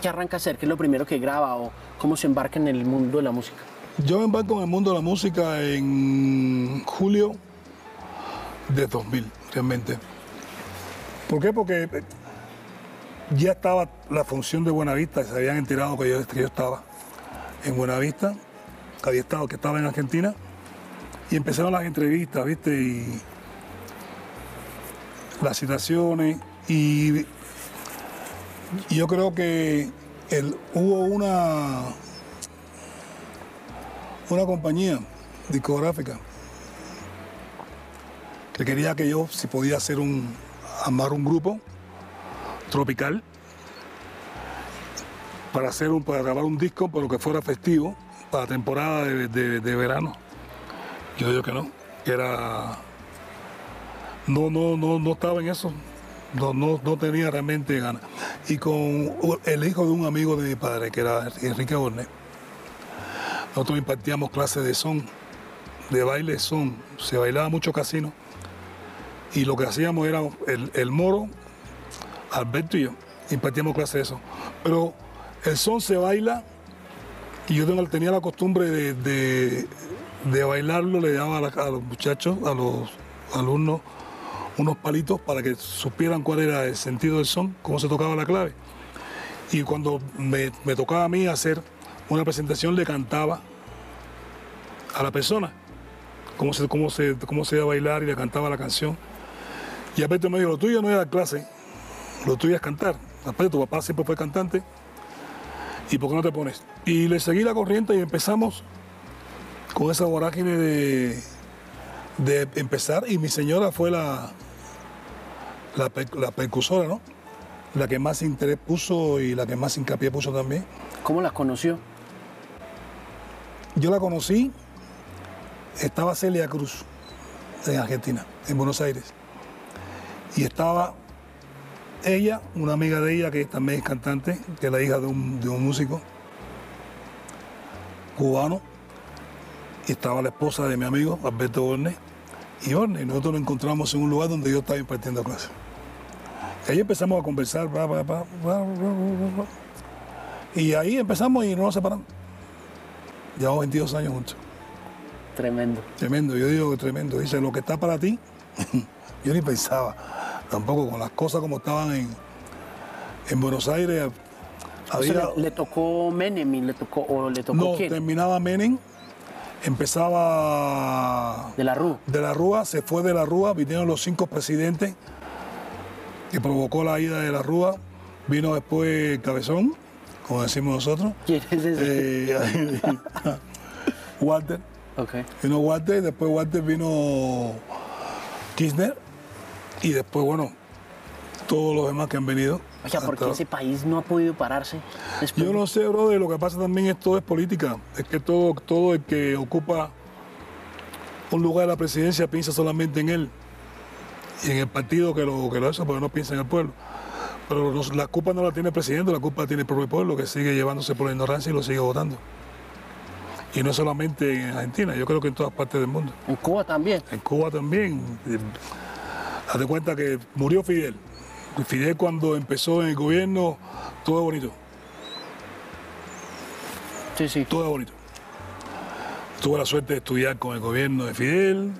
¿qué arranca a hacer? ¿Qué es lo primero que graba o cómo se embarca en el mundo de la música? Yo me embarco en el mundo de la música en julio de 2000, realmente. ¿Por qué? Porque eh, ya estaba la función de Buenavista, se habían enterado que yo, que yo estaba en Buenavista, que había estado, que estaba en Argentina, y empezaron las entrevistas, ¿viste? Y las citaciones, y, y yo creo que hubo una una compañía discográfica que quería que yo, si podía hacer un, armar un grupo tropical para hacer para grabar un disco, pero que fuera festivo para temporada de verano. Yo digo que no, que era no, no, no, no estaba en eso. No, no, no tenía realmente ganas. Y con el hijo de un amigo de mi padre, que era Enrique Bornet, nosotros impartíamos clases de son, de baile son. Se bailaba mucho casino. Y lo que hacíamos era el, el moro, Alberto y yo, impartíamos clases de eso. Pero el son se baila y yo tenía la costumbre de, de- bailarlo, le daba a los muchachos, a los alumnos, unos palitos para que supieran cuál era el sentido del son, cómo se tocaba la clave. Y cuando me, tocaba a mí hacer una presentación, le cantaba a la persona cómo se, cómo se, cómo se iba a bailar y le cantaba la canción. Y Alberto me dijo, lo tuyo no es dar clase, lo tuyo es cantar. Aparte, tu papá siempre fue cantante. ¿Y por qué no te pones? Y le seguí la corriente y empezamos con esa vorágine de empezar. Y mi señora fue la, la, per- la percusora, ¿no? La que más interés puso y la que más hincapié puso también. ¿Cómo las conoció? Yo la conocí, estaba Celia Cruz en Argentina, en Buenos Aires. Y estaba ella, una amiga de ella que también es cantante, que es la hija de un, de un músico cubano. Y estaba la esposa de mi amigo, Alberto Borne. Y Borne, nosotros nos encontramos en un lugar donde yo estaba impartiendo clases. Y ahí empezamos a conversar, y ahí empezamos y no nos separamos. Llevamos 22 años juntos. Tremendo. Tremendo, yo digo que tremendo. Dice, lo que está para ti, yo ni pensaba. Tampoco con las cosas como estaban en, en Buenos Aires. O sea, Había, le, le tocó Menem y le tocó, o le tocó no, quién? terminaba Menem, empezaba De la RU. de la Rúa, se fue de la Rúa, vinieron los cinco presidentes que provocó la ida de la Rúa. Vino después Cabezón, como decimos nosotros. ¿Quién es ese? Eh, Walter. Vino Walter, después Walter vino Kirchner y después, bueno, todos los demás que han venido. Oiga, ¿por qué ese país no ha podido pararse? después Yo no sé, brother, lo que pasa también es todo es política. Es que todo, todo el que ocupa un lugar de la presidencia piensa solamente en él y en el partido que lo, que lo hace, pero no piensa en el pueblo. Pero la culpa no la tiene el presidente, la culpa la tiene el propio pueblo que sigue llevándose por la ignorancia y lo sigue votando. Y no solamente en Argentina, yo creo que en todas partes del mundo. En Cuba también. En Cuba también. Haz de cuenta que murió Fidel. Fidel cuando empezó en el gobierno, todo bonito, Sí, sí. todo bonito. Tuve la suerte de estudiar con el gobierno de Fidel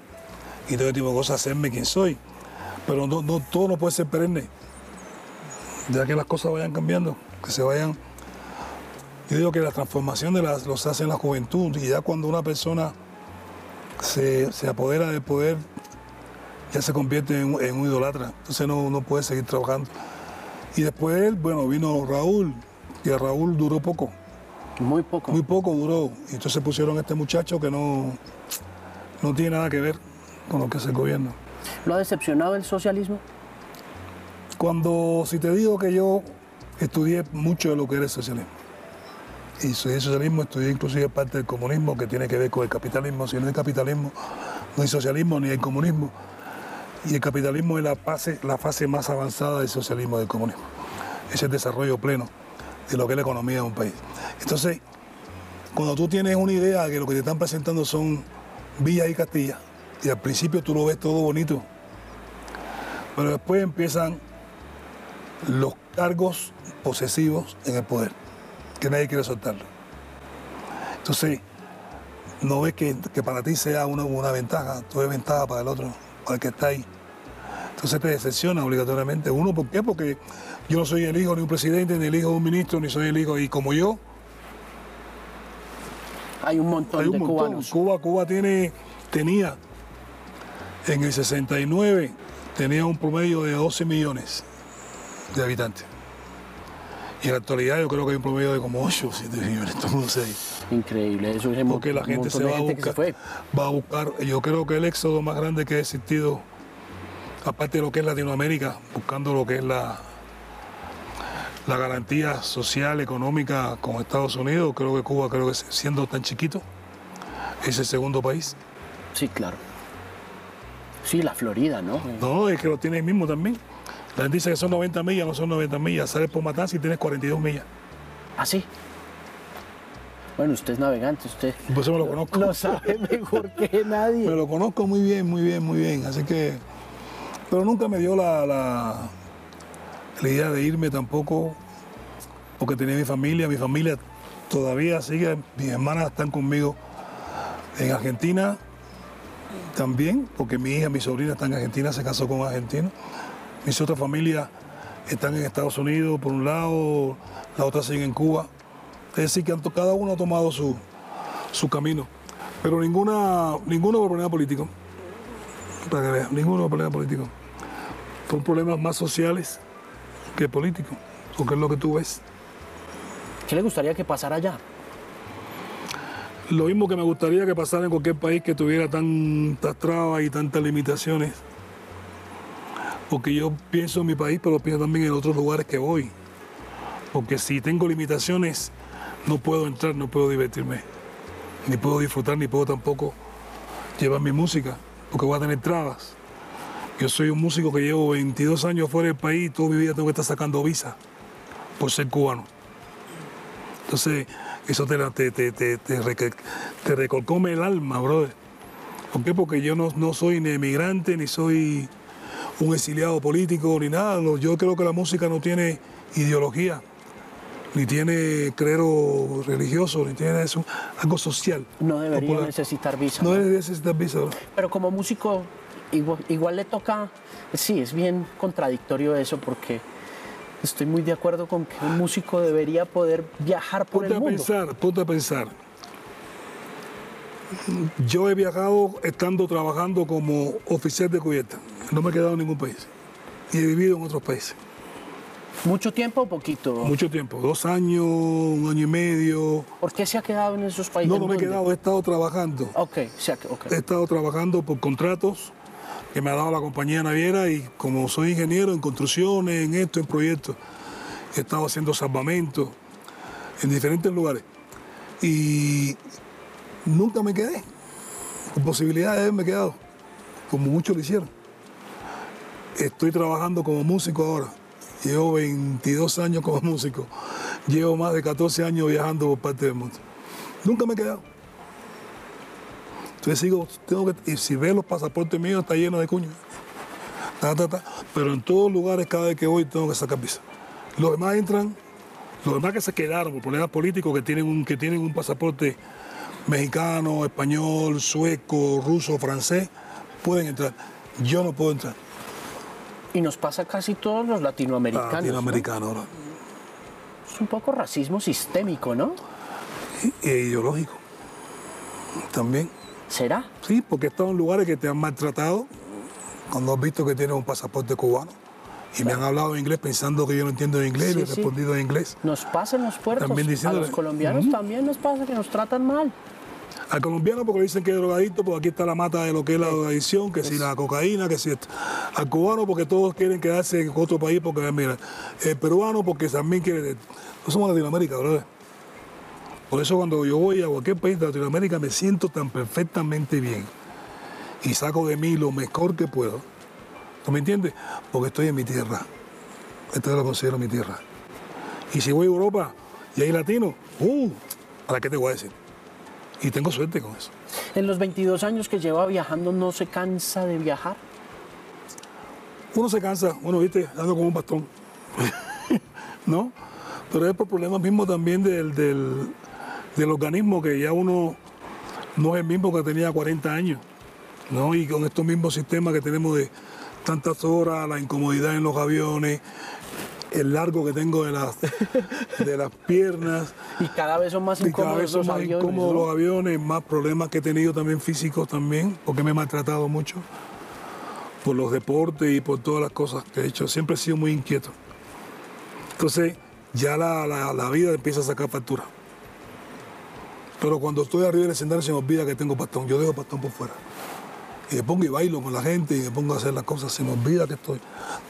y todo tipo de cosas, hacerme quien soy. Pero no, no, todo no puede ser perenne. Ya que las cosas vayan cambiando, que se vayan... Yo digo que la transformación de las, los hace en la juventud y ya cuando una persona se, se apodera del poder, ya se convierte en, un- en un idolatra. Entonces no, no puede seguir trabajando. Y después él, bueno, vino Raúl, y a Raúl duró poco, Muy poco. muy poco duró. Y entonces pusieron a este muchacho que no, no tiene nada que ver con lo que hace el gobierno. ¿Lo ha decepcionado el socialismo? Cuando, si te digo que yo estudié mucho de lo que era el socialismo, y el socialismo, estudié inclusive parte del comunismo que tiene que ver con el capitalismo. Si no hay capitalismo, no hay socialismo ni hay comunismo. Y el capitalismo es la fase, la fase más avanzada del socialismo del comunismo. Es el desarrollo pleno de lo que es la economía de un país. Entonces, cuando tú tienes una idea de que lo que te están presentando son villas y castillas, y al principio tú lo ves todo bonito, pero después empiezan los cargos posesivos en el poder, que nadie quiere soltarlo. Entonces, no ves que, que para ti sea una, una ventaja, todo es ventaja para el otro, para el que está ahí. Entonces te decepciona obligatoriamente. Uno, ¿por qué? Porque yo no soy el hijo de un presidente, ni el hijo de un ministro, ni soy el hijo, y como yo, Hay un montón hay un de montón. cubanos. Cuba, Cuba tiene, tenía en el 69 tenía un promedio de 12 millones de habitantes. Y en la actualidad yo creo que hay un promedio de como 8 o 7 millones. Increíble. Eso es Porque la gente se va a buscar, va a buscar, yo creo que el éxodo más grande que ha existido aparte de lo que es Latinoamérica, buscando lo que es la, la garantía social, económica con Estados Unidos. Creo que Cuba, creo que siendo tan chiquito, es el segundo país. Sí, claro. Sí, la Florida, ¿no? No, es que lo tiene el mismo también. La gente dice que son 90 millas, no son 90 millas. Sales por Matanzas y tienes 42 millas. ¿Ah, sí? Bueno, usted es navegante, usted. Pues eso me lo conozco. Lo sabe mejor que nadie. Me lo conozco muy bien, muy bien, muy bien. Así que. Pero nunca me dio la, la, la idea de irme tampoco, porque tenía mi familia. Mi familia todavía sigue, mis hermanas están conmigo en Argentina también, porque mi hija, mi sobrina están en Argentina, se casó con un argentino. Mis otras familias están en Estados Unidos, por un lado, la otra sigue en Cuba. Es decir, que cada uno ha tomado su, su camino. Pero ninguna, ninguno por problema político. Para que vean, ninguno por problema político. Son problemas más sociales que políticos, porque es lo que tú ves. ¿Qué le gustaría que pasara allá? Lo mismo que me gustaría que pasara en cualquier país que tuviera tantas trabas y tantas limitaciones. Porque yo pienso en mi país, pero pienso también en otros lugares que voy. Porque si tengo limitaciones, no puedo entrar, no puedo divertirme, ni puedo disfrutar, ni puedo tampoco llevar mi música, porque voy a tener trabas. Yo soy un músico que llevo 22 años fuera del país y toda mi vida tengo que estar sacando visa por ser cubano. Entonces, eso te, te, te, te, recolcome el alma, brother. ¿Por qué? Porque yo no, no soy ni emigrante, ni soy un exiliado político, ni nada. Yo creo que la música no tiene ideología ni tiene clero religioso, ni tiene eso, algo social. No debería necesitar visa. No, debería necesitar visa. Pero como músico, igual, le toca, sí, es bien contradictorio eso porque estoy muy de acuerdo con que un músico debería poder viajar por el mundo. A pensar, ponte a pensar. Yo he viajado estando trabajando como oficial de cubierta. No me he quedado en ningún país. Y he vivido en otros países. ¿Mucho tiempo o poquito? Mucho tiempo, dos años, un año y medio. ¿Por qué se ha quedado en esos países? No, no me he quedado, he estado trabajando. Ok, He estado trabajando por contratos que me ha dado la compañía naviera y como soy ingeniero en construcciones, en esto, en proyectos, he estado haciendo salvamentos en diferentes lugares. Y nunca me quedé. Con posibilidades de haberme quedado, como muchos lo hicieron. Estoy trabajando como músico ahora Llevo 22 años como músico. Llevo más de 14 años viajando por parte del mundo. Nunca me he quedado. Entonces sigo, tengo que, y si ves los pasaportes míos, está lleno de cuñas. Pero en todos lugares, cada vez que voy, tengo que sacar visa. Los demás entran, los demás que se quedaron por problemas políticos, que tienen un, que tienen un pasaporte mexicano, español, sueco, ruso, francés, pueden entrar. Yo no puedo entrar. Y nos pasa casi todos los latinoamericanos. Latinoamericanos, Es un poco racismo sistémico, ¿no? E ideológico. También. ¿Será? Sí, porque he estado en lugares que te han maltratado cuando has visto que tienes un pasaporte cubano. Y me han hablado en inglés pensando que yo no entiendo inglés y he respondido en inglés. Nos pasa en los puertos. a los colombianos también nos pasa que nos tratan mal. Al colombiano porque dicen que es drogadito, porque aquí está la mata de lo que es la drogadicción, que si la cocaína, que si esto. Al cubano porque todos quieren quedarse en otro país, porque mira, el peruano porque también quiere... No somos Latinoamérica, ¿verdad? Por eso cuando yo voy a cualquier país de Latinoamérica me siento tan perfectamente bien y saco de mí lo mejor que puedo. ¿No me entiendes? Porque estoy en mi tierra. Esto lo considero mi tierra. Y si voy a Europa y hay latinos, ¡uh! ¿Para qué te voy a decir? Y tengo suerte con eso. En los 22 años que lleva viajando, ¿no se cansa de viajar? Uno se cansa, uno, viste, ando como un bastón. ¿No? Pero es por problemas mismos también del, del, organismo, que ya uno no es el mismo que tenía 40 años. ¿no? Y con estos mismos sistemas que tenemos de tantas horas, la incomodidad en los aviones, el largo que tengo de las, de las piernas. Y cada vez son más incómodos, los, más aviones, incómodos los aviones, más problemas que he tenido también físicos también, porque me he maltratado mucho por los deportes y por todas las cosas que he hecho. Siempre he sido muy inquieto. Entonces ya la, la, vida empieza a sacar factura. Pero cuando estoy arriba del escenario se me olvida que tengo pastón. Yo dejo pastón por fuera. y me pongo y bailo con la gente y me pongo a hacer las cosas, se me olvida que estoy.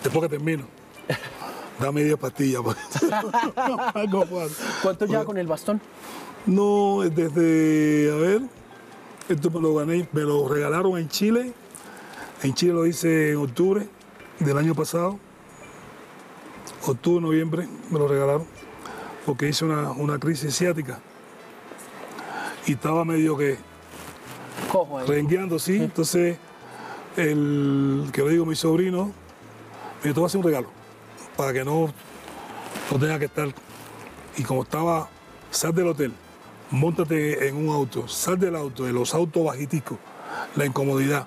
Después que termino, dame 10 pastillas. pues. ¿Cuánto lleva con el bastón? No, desde, a ver, esto me lo gané, me lo regalaron en Chile. En Chile lo hice en octubre del año pasado. Octubre, noviembre me lo regalaron porque hice una, una crisis ciática. Y estaba medio que Cojo ahí. rengueando, sí. Entonces, el que le digo, mi sobrino, me dijo, te voy a hacer un regalo para que no, no tenga que estar. Y como estaba, sal del hotel, montate en un auto, sal del auto, de los autos bajiticos, la incomodidad.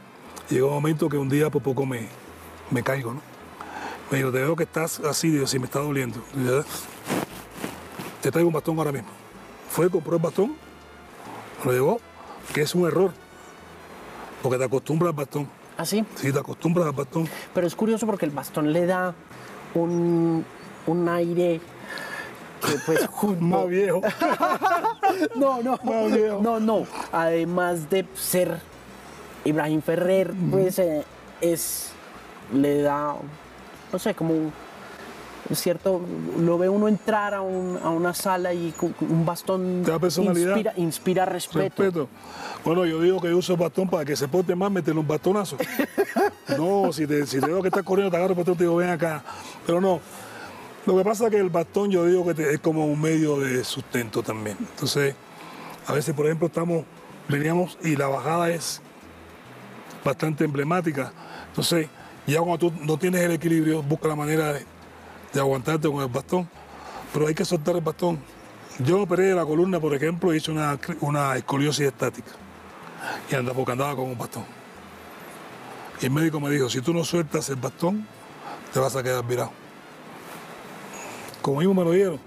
Llegó un momento que un día por poco me, me caigo, ¿no? Me dijo, te veo que estás así, digo, sí, me está doliendo. Yo, te traigo un bastón ahora mismo. Fue, compró el bastón, lo llevó, que es un error, porque te acostumbras al bastón. Así. Sí, te acostumbras al bastón. Pero es curioso porque el bastón le da un, un aire que pues junto- Más viejo. No, no, Más viejo. no, no. Además de ser Ibrahim Ferrer, pues eh, es, le da, no sé, como un cierto, lo ve uno entrar a, un- a una sala y con un bastón Te da personalidad. inspira, inspira respeto. Respeto. Bueno, yo digo que yo uso el bastón para que se porte más, meterle un bastonazo. No, si te, si te veo que estás corriendo, te agarro el bastón te digo, ven acá. Pero no. Lo que pasa es que el bastón yo digo que te- es como un medio de sustento también. Entonces, a veces, por ejemplo, estamos, veníamos y la bajada es bastante emblemática. Entonces, ya cuando tú no tienes el equilibrio, busca la manera de, de aguantarte con el bastón. Pero hay que soltar el bastón. Yo operé de la columna, por ejemplo, hice una, una escoliosis estática. Y andaba, porque andaba con un bastón. Y el médico me dijo, si tú no sueltas el bastón, te vas a quedar virado. Como mismo me lo dieron,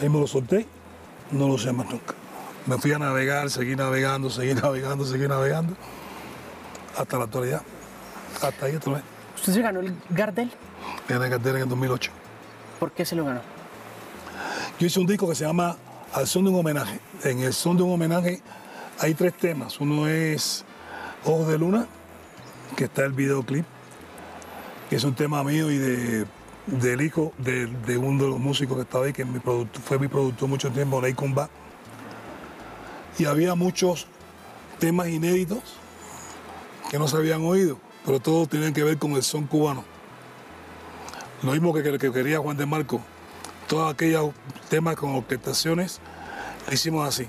ahí me lo solté, no lo usé más nunca. Me fui a navegar, seguí navegando, seguí navegando, seguí navegando, hasta la actualidad. Hasta ahí otra vez. ¿Usted se ganó el Gardel? Gané cartera en el 2008. ¿Por qué se lo ganó? Yo hice un disco que se llama Al son de un homenaje. En el son de un homenaje hay tres temas. Uno es Ojos de Luna, que está el videoclip, que es un tema mío y de, del hijo de, uno de los músicos que estaba ahí, que fue mi productor mucho tiempo, Ney Kumba. Y había muchos temas inéditos que no se habían oído, pero todos tenían que ver con el son cubano. Lo mismo que, que quería Juan de Marco. Todos aquellos temas con orquestaciones, lo hicimos así.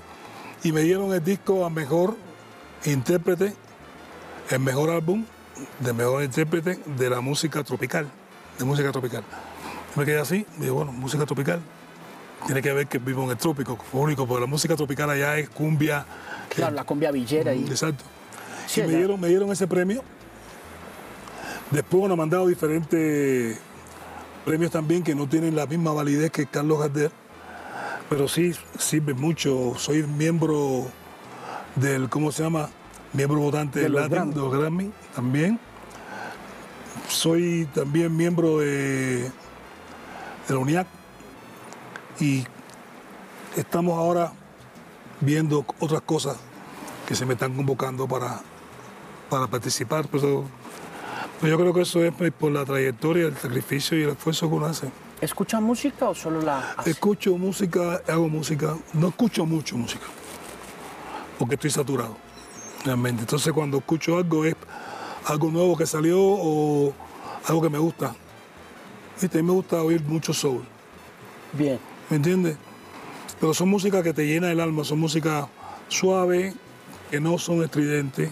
Y me dieron el disco a mejor intérprete, el mejor álbum de mejor intérprete de la música tropical, de música tropical. Me quedé así, digo, bueno, música tropical. Tiene que ver que vivo en el trópico, único, porque la música tropical allá es cumbia. Claro, la cumbia villera y... Exacto. Sí, y me dieron, me dieron ese premio. Después me han dado diferentes premios también que no tienen la misma validez que Carlos Gardel, pero sí sirven mucho. Soy miembro del, ¿cómo se llama? Miembro votante De del Latin, Grammy. de los Grammy también. Soy también miembro de, de la UNIAC y estamos ahora viendo otras cosas que se me están convocando para, para participar. Pero, pero yo creo que eso es pues, por la trayectoria, el sacrificio y el esfuerzo que uno hace. ¿Escucha música o solo la hace? Escucho música, hago música, no escucho mucho música, porque estoy saturado, realmente. Entonces cuando escucho algo es algo nuevo que salió o algo que me gusta. Viste, a mí me gusta oír mucho soul, Bien. ¿me entiendes? Pero son músicas que te llenan el alma, son músicas suaves, que no son estridentes.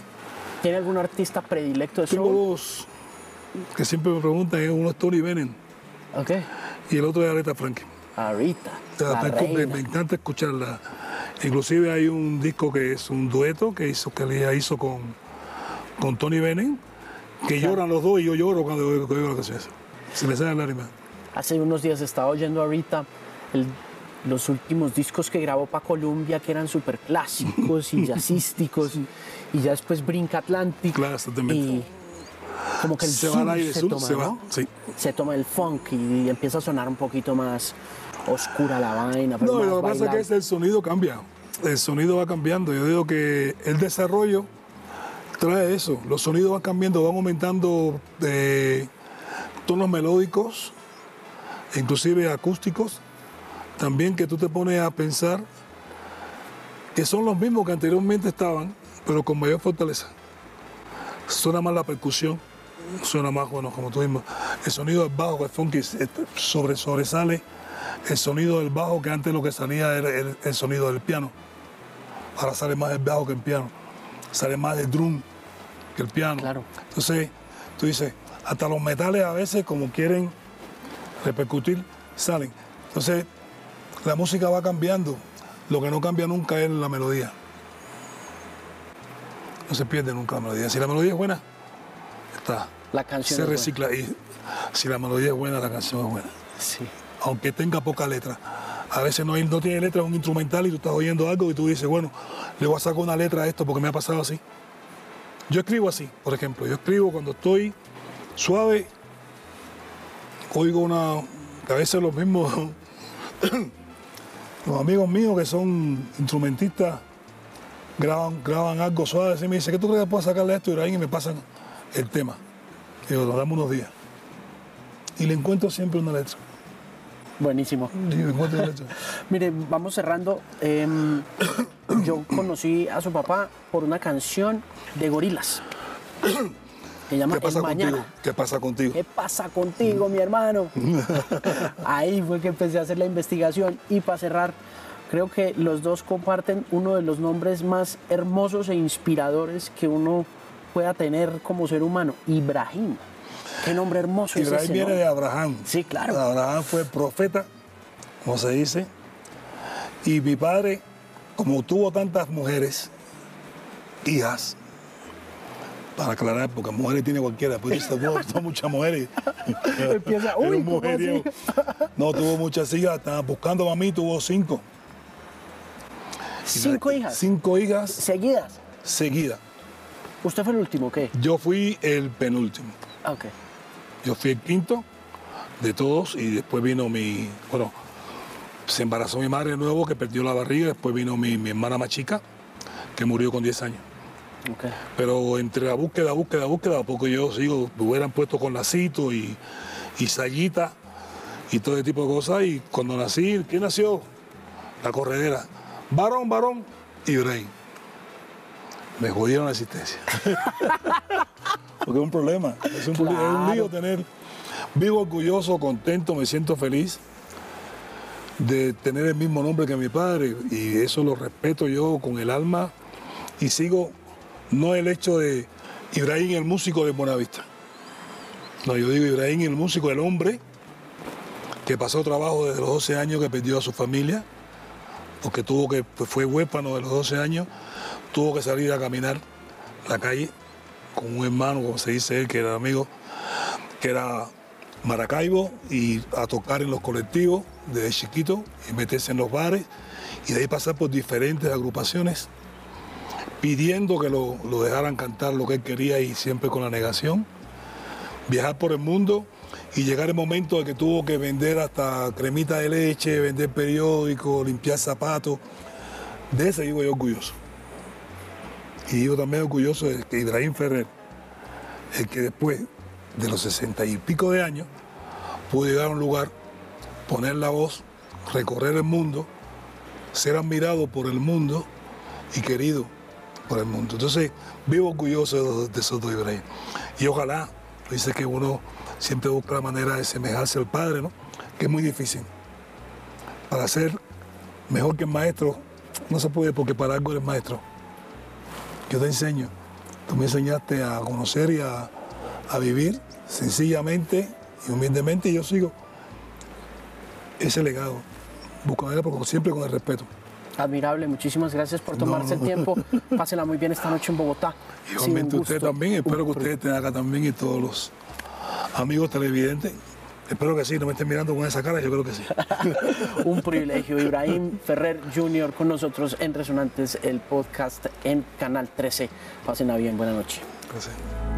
¿Tiene algún artista predilecto de Tengo soul? dos que siempre me preguntan, ¿eh? uno es Tony Bennett Ok. y el otro es Aretha Franklin. Sea, La reina. me encanta escucharla. Inclusive hay un disco que es un dueto que hizo que ella hizo con, con Tony Bennett, que lloran los dos y yo lloro cuando oigo la canción. Se me salen lágrimas. Hace unos días estaba oyendo ahorita el- los últimos discos que grabó para Colombia, que eran súper clásicos y jazzísticos, y ya después brinca Atlantic. Claro. Y como que el Se va al aire, se sur, toma, se va, ¿no? sí. Se toma el funk y empieza a sonar un poquito más oscura la vaina, pero No, lo que pasa es que es el sonido cambia. El sonido va cambiando. Yo digo que el desarrollo trae eso. Los sonidos van cambiando, van aumentando de tonos melódicos, inclusive acústicos. También que tú te pones a pensar que son los mismos que anteriormente estaban, pero con mayor fortaleza. Suena más la percusión, suena más, bueno, como tú mismo, el sonido del bajo, el funky, este, sobre, sobresale el sonido del bajo que antes lo que salía era el, el sonido del piano. Ahora sale más el bajo que el piano, sale más el drum que el piano. Claro. Entonces, tú dices, hasta los metales a veces, como quieren repercutir, salen. Entonces, la música va cambiando. Lo que no cambia nunca es la melodía. No se pierde nunca la melodía. Si la melodía es buena, está. La canción se buena. recicla. Y si la melodía es buena, la canción es buena. Sí. Aunque tenga poca letra. A veces no, no tiene letra, es un instrumental y tú estás oyendo algo y tú dices, bueno, le voy a sacar una letra a esto porque me ha pasado así. Yo escribo así, por ejemplo. Yo escribo cuando estoy suave, oigo una. que a veces los mismos. los amigos míos que son instrumentistas graban, graban algo suave así me dicen, ¿qué tú crees que puedo sacarle a esto? Y me pasan el tema. Digo, nos damos unos días. Y le encuentro siempre una letra. Buenísimo. Le encuentro una letra. Mire, vamos cerrando. Em, yo conocí a su papá por una canción de gorilas. Se llama ¿Qué pasa El Mañana. contigo? ¿Qué pasa contigo? ¿Qué pasa contigo, mi hermano? Ahí fue que empecé a hacer la investigación. Y para cerrar, creo que los dos comparten uno de los nombres más hermosos e inspiradores que uno pueda tener como ser humano, Ibrahim. Qué nombre hermoso es Israel ese, viene ¿no? de Abraham. Sí, claro. Abraham fue profeta, como se dice. Y mi padre, como tuvo tantas mujeres, hijas, para aclarar, porque mujeres tiene cualquiera, pues dice, "Wow, son muchas mujeres. Empieza, uy, un ¿cómo mujeriego. No, tuvo muchas hijas, estaba buscando a mí, tuvo cinco. Cinco hijas Cinco hijas seguidas. seguidas. ¿Usted fue el último, qué? Yo fui el penúltimo. Ah, ok. Yo fui el quinto de todos y después vino mi, bueno, se embarazó mi madre de nuevo que perdió la barriga, después vino mi, mi hermana más chica que murió con 10 años. Pero entre la búsqueda, búsqueda, búsqueda, a poco yo sigo, me hubieran puesto con lacito y, y sayita y todo ese tipo de cosas. Y cuando nací, ¿quién nació? La corredera. Varón, varón, Ibrahim. Me jodieron la existencia. Porque es un problema, es un, problema, es un lío tener. Vivo orgulloso, contento, me siento feliz de tener el mismo nombre que mi padre y eso lo respeto yo con el alma y sigo no el hecho de Ibrahim el músico de Buenavista. No, yo digo Ibrahim el músico, el hombre que pasó trabajo desde los 12 años, que perdió a su familia, porque tuvo que, pues, fue huérfano de los 12 años, tuvo que salir a caminar la calle con un hermano, como se dice él, que era amigo, que era Maracaibo, y a tocar en los colectivos desde chiquito y meterse en los bares, y de ahí pasar por diferentes agrupaciones pidiendo que lo, dejaran cantar lo que él quería y siempre con la negación. Viajar por el mundo y llegar el momento de que tuvo que vender hasta cremita de leche, vender periódicos, limpiar zapatos. De ese digo yo orgulloso. Y digo también orgulloso de que Ibrahim Ferrer, el que después de los sesenta y pico de años pudo llegar a un lugar, poner la voz, recorrer el mundo, ser admirado por el mundo y querido por el mundo. Entonces, vivo orgulloso de, de esos dos Ibrahim. Y ojalá, dice que uno siempre busca la manera de semejarse al padre, ¿no? Que es muy difícil. Para ser mejor que el maestro, no se puede porque para algo eres maestro. Yo te enseño. Tú me enseñaste a conocer y a, a vivir sencillamente y humildemente y yo sigo ese legado. Pero siempre con el respeto. Admirable, muchísimas gracias por tomarse no. el tiempo. Pásela muy bien esta noche en Bogotá. Igualmente usted también, espero que ustedes estén acá también y todos los amigos televidentes. Espero que sí, no me estén mirando con esa cara, yo creo que sí. Un privilegio. Ibrahim Ferrer Jr. con nosotros en Resonantes, el podcast en Canal 13. Pásenla bien, buena noche. Gracias.